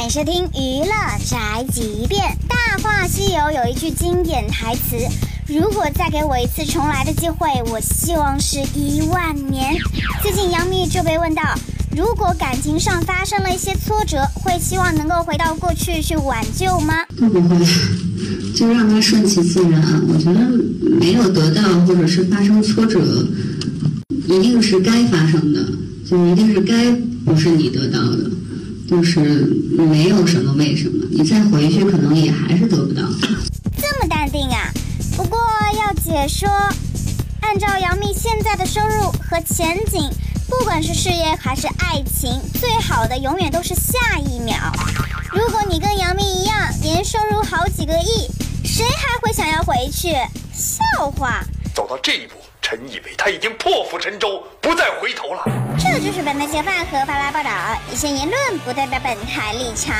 欢迎收听娱乐宅急便。《大话西游》有一句经典台词：“如果再给我一次重来的机会，我希望是一万年。”最近杨幂就被问到，如果感情上发生了一些挫折，会希望能够回到过去去挽救吗？不会，就让它顺其自然。我觉得没有得到或者是发生挫折，一定是该发生的，就一定是该不是你得到的。就是没有什么为什么，你再回去可能也还是得不到。这么淡定啊？不过要解说，按照杨幂现在的收入和前景，不管是事业还是爱情，最好的永远都是下一秒。如果你跟杨幂一样，年收入好几个亿，谁还会想要回去？笑话！走到这一步。臣以为他已经破釜沉舟，不再回头本台嫌犯和发来报道，一些言论不代表本台立场。